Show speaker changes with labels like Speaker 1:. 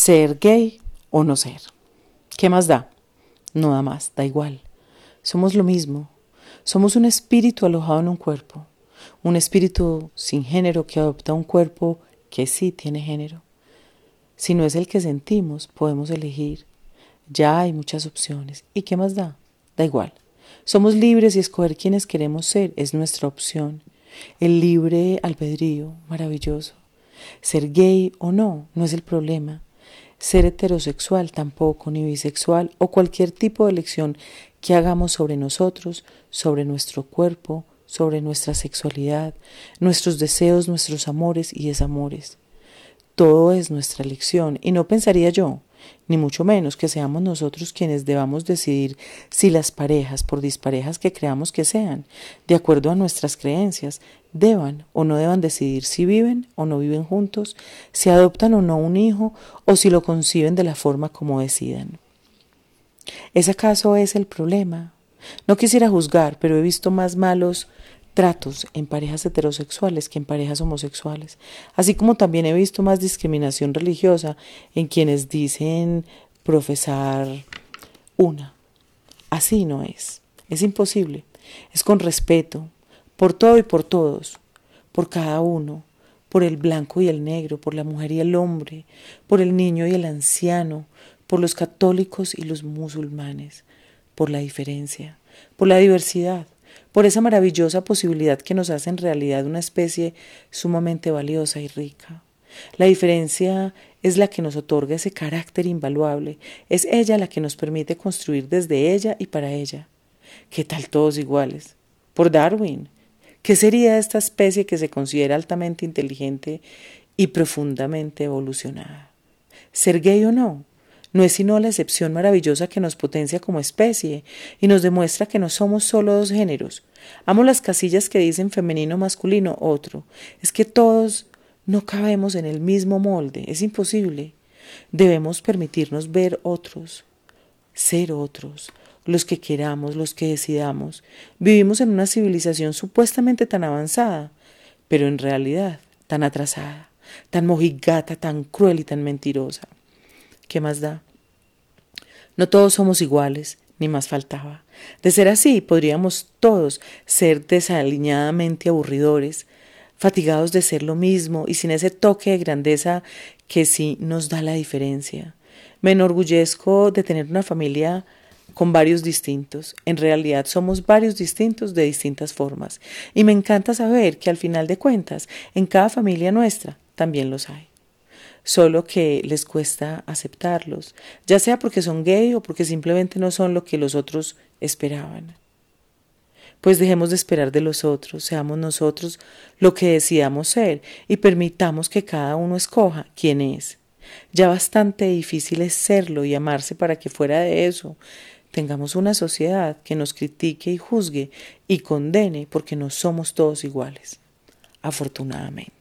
Speaker 1: ser gay o no ser. ¿Qué más da? No da más, da igual. Somos lo mismo. Somos un espíritu alojado en un cuerpo, un espíritu sin género que adopta un cuerpo que sí tiene género. Si no es el que sentimos, podemos elegir. Ya hay muchas opciones. ¿Y qué más da? Da igual. Somos libres y escoger quienes queremos ser es nuestra opción. El libre albedrío, maravilloso. Ser gay o no, no es el problema. Ser heterosexual tampoco, ni bisexual o cualquier tipo de elección que hagamos sobre nosotros, sobre nuestro cuerpo, sobre nuestra sexualidad, nuestros deseos, nuestros amores y desamores. Todo es nuestra elección y no pensaría yo ni mucho menos que seamos nosotros quienes debamos decidir si las parejas, por disparejas que creamos que sean, de acuerdo a nuestras creencias, deban o no deban decidir si viven o no viven juntos, si adoptan o no un hijo o si lo conciben de la forma como decidan. ¿Es acaso ese el problema? No quisiera juzgar, pero he visto más malos tratos en parejas heterosexuales que en parejas homosexuales, así como también he visto más discriminación religiosa en quienes dicen profesar una. Así no es, es imposible, es con respeto, por todo y por todos, por cada uno, por el blanco y el negro, por la mujer y el hombre, por el niño y el anciano, por los católicos y los musulmanes, por la diferencia, por la diversidad, por esa maravillosa posibilidad que nos hace en realidad una especie sumamente valiosa y rica. La diferencia es la que nos otorga ese carácter invaluable, es ella la que nos permite construir desde ella y para ella. ¿Qué tal todos iguales? Por Darwin. ¿Qué sería esta especie que se considera altamente inteligente y profundamente evolucionada? ¿Ser gay o no? No es sino la excepción maravillosa que nos potencia como especie y nos demuestra que no somos solo dos géneros. Amo las casillas que dicen femenino, masculino, otro. Es que todos no cabemos en el mismo molde, es imposible. Debemos permitirnos ver otros, ser otros, los que queramos, los que decidamos. Vivimos en una civilización supuestamente tan avanzada, pero en realidad tan atrasada, tan mojigata, tan cruel y tan mentirosa. ¿Qué más da? No todos somos iguales, ni más faltaba. De ser así, podríamos todos ser desaliñadamente aburridores, fatigados de ser lo mismo y sin ese toque de grandeza que sí nos da la diferencia. Me enorgullezco de tener una familia con varios distintos. En realidad somos varios distintos de distintas formas. Y me encanta saber que al final de cuentas, en cada familia nuestra también los hay solo que les cuesta aceptarlos, ya sea porque son gay o porque simplemente no son lo que los otros esperaban. Pues dejemos de esperar de los otros, seamos nosotros lo que decidamos ser y permitamos que cada uno escoja quién es. Ya bastante difícil es serlo y amarse para que fuera de eso tengamos una sociedad que nos critique y juzgue y condene porque no somos todos iguales. Afortunadamente.